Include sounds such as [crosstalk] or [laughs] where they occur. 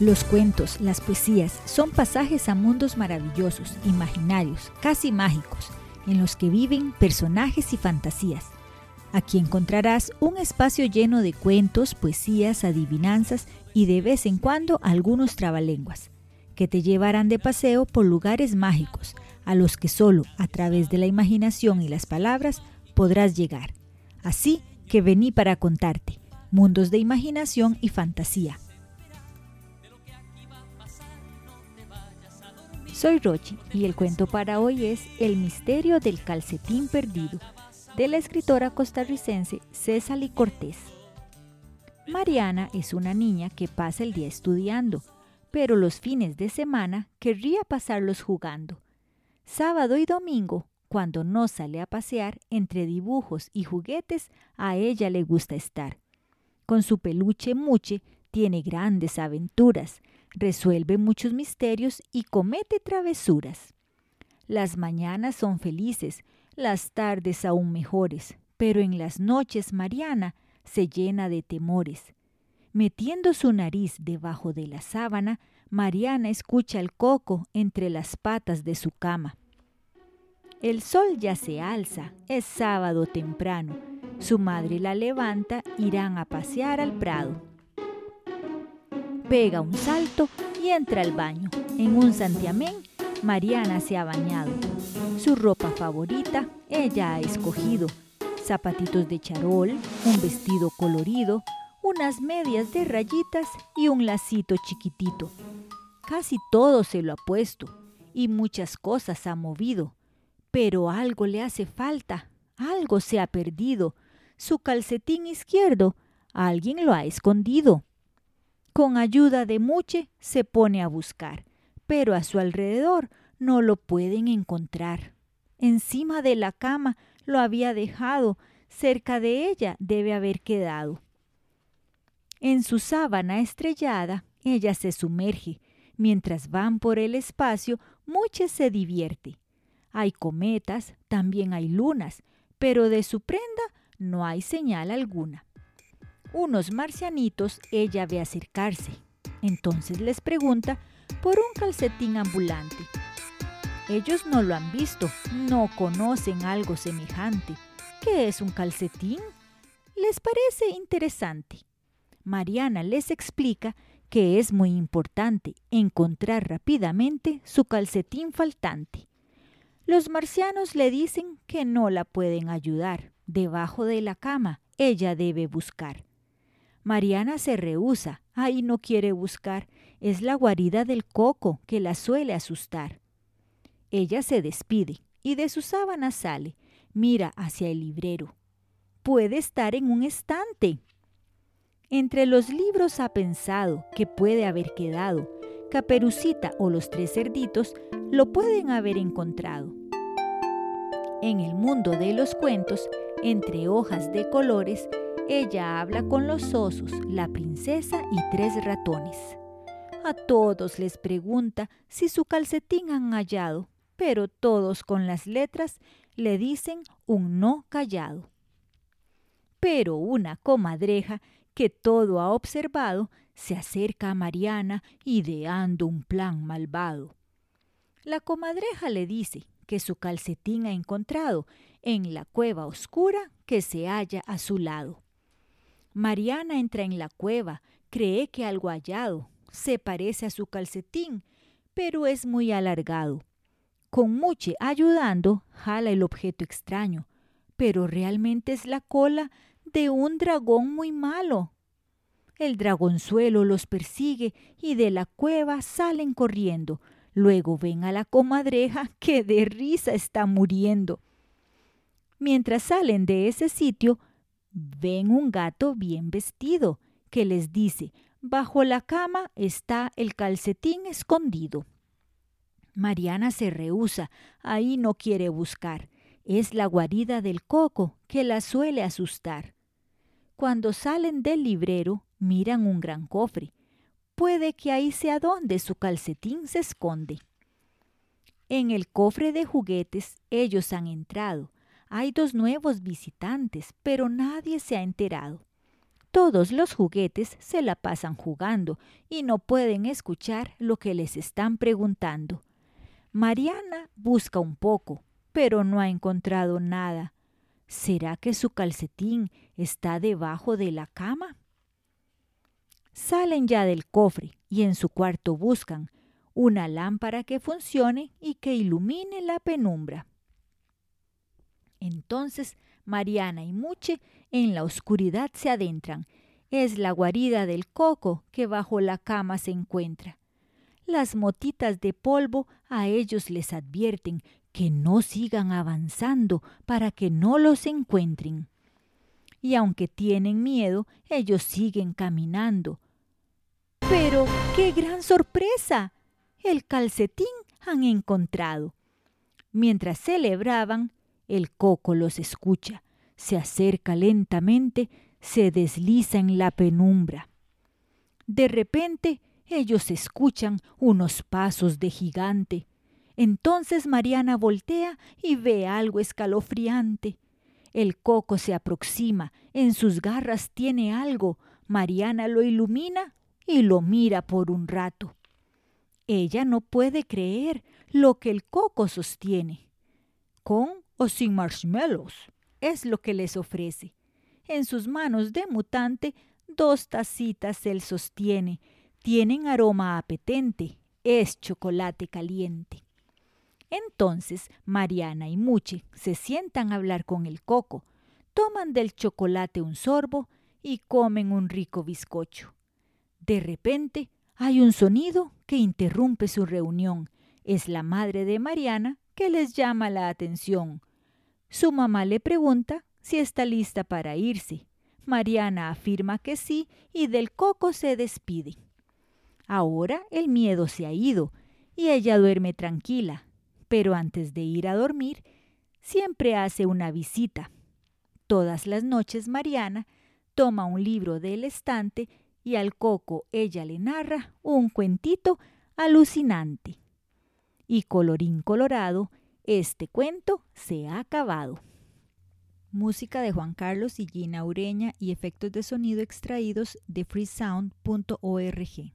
Los cuentos, las poesías son pasajes a mundos maravillosos, imaginarios, casi mágicos, en los que viven personajes y fantasías. Aquí encontrarás un espacio lleno de cuentos, poesías, adivinanzas y de vez en cuando algunos trabalenguas, que te llevarán de paseo por lugares mágicos, a los que solo a través de la imaginación y las palabras podrás llegar. Así que vení para contarte, mundos de imaginación y fantasía. Soy Rochi y el cuento para hoy es El misterio del calcetín perdido, de la escritora costarricense César Cortés. Mariana es una niña que pasa el día estudiando, pero los fines de semana querría pasarlos jugando. Sábado y domingo, cuando no sale a pasear entre dibujos y juguetes, a ella le gusta estar. Con su peluche Muche tiene grandes aventuras, resuelve muchos misterios y comete travesuras. Las mañanas son felices, las tardes aún mejores, pero en las noches Mariana se llena de temores. Metiendo su nariz debajo de la sábana, Mariana escucha el coco entre las patas de su cama. El sol ya se alza, es sábado temprano. Su madre la levanta, irán a pasear al prado pega un salto y entra al baño. En un santiamén, Mariana se ha bañado. Su ropa favorita ella ha escogido. Zapatitos de charol, un vestido colorido, unas medias de rayitas y un lacito chiquitito. Casi todo se lo ha puesto y muchas cosas ha movido. Pero algo le hace falta, algo se ha perdido. Su calcetín izquierdo, alguien lo ha escondido. Con ayuda de Muche se pone a buscar, pero a su alrededor no lo pueden encontrar. Encima de la cama lo había dejado, cerca de ella debe haber quedado. En su sábana estrellada, ella se sumerge. Mientras van por el espacio, Muche se divierte. Hay cometas, también hay lunas, pero de su prenda no hay señal alguna unos marcianitos ella ve acercarse. Entonces les pregunta por un calcetín ambulante. Ellos no lo han visto, no conocen algo semejante. ¿Qué es un calcetín? Les parece interesante. Mariana les explica que es muy importante encontrar rápidamente su calcetín faltante. Los marcianos le dicen que no la pueden ayudar. Debajo de la cama ella debe buscar. Mariana se rehúsa, ahí no quiere buscar, es la guarida del coco que la suele asustar. Ella se despide y de su sábana sale, mira hacia el librero. Puede estar en un estante. Entre los libros ha pensado que puede haber quedado. Caperucita o los tres cerditos lo pueden haber encontrado. En el mundo de los cuentos, entre hojas de colores, ella habla con los osos, la princesa y tres ratones. A todos les pregunta si su calcetín han hallado, pero todos con las letras le dicen un no callado. Pero una comadreja que todo ha observado se acerca a Mariana ideando un plan malvado. La comadreja le dice que su calcetín ha encontrado en la cueva oscura que se halla a su lado. Mariana entra en la cueva, cree que algo hallado, se parece a su calcetín, pero es muy alargado. Con Muche ayudando, jala el objeto extraño, pero realmente es la cola de un dragón muy malo. El dragonzuelo los persigue y de la cueva salen corriendo. Luego ven a la comadreja [laughs] que de risa está muriendo. Mientras salen de ese sitio, ven un gato bien vestido que les dice, bajo la cama está el calcetín escondido. Mariana se rehúsa, ahí no quiere buscar. Es la guarida del coco que la suele asustar. Cuando salen del librero, miran un gran cofre. Puede que ahí sea donde su calcetín se esconde. En el cofre de juguetes ellos han entrado hay dos nuevos visitantes, pero nadie se ha enterado. Todos los juguetes se la pasan jugando y no pueden escuchar lo que les están preguntando. Mariana busca un poco, pero no ha encontrado nada. ¿Será que su calcetín está debajo de la cama? Salen ya del cofre y en su cuarto buscan una lámpara que funcione y que ilumine la penumbra. Entonces Mariana y Muche en la oscuridad se adentran. Es la guarida del coco que bajo la cama se encuentra. Las motitas de polvo a ellos les advierten que no sigan avanzando para que no los encuentren. Y aunque tienen miedo, ellos siguen caminando. Pero, ¡qué gran sorpresa! El calcetín han encontrado. Mientras celebraban, el coco los escucha, se acerca lentamente, se desliza en la penumbra. De repente, ellos escuchan unos pasos de gigante. Entonces Mariana voltea y ve algo escalofriante. El coco se aproxima, en sus garras tiene algo. Mariana lo ilumina y lo mira por un rato. Ella no puede creer lo que el coco sostiene. Con o sin marshmallows es lo que les ofrece. En sus manos de mutante dos tacitas él sostiene. Tienen aroma apetente. Es chocolate caliente. Entonces Mariana y Muche se sientan a hablar con el coco, toman del chocolate un sorbo y comen un rico bizcocho. De repente hay un sonido que interrumpe su reunión. Es la madre de Mariana que les llama la atención. Su mamá le pregunta si está lista para irse. Mariana afirma que sí y del coco se despide. Ahora el miedo se ha ido y ella duerme tranquila, pero antes de ir a dormir, siempre hace una visita. Todas las noches Mariana toma un libro del estante y al coco ella le narra un cuentito alucinante. Y colorín colorado, este cuento se ha acabado. Música de Juan Carlos y Gina Ureña y efectos de sonido extraídos de freesound.org.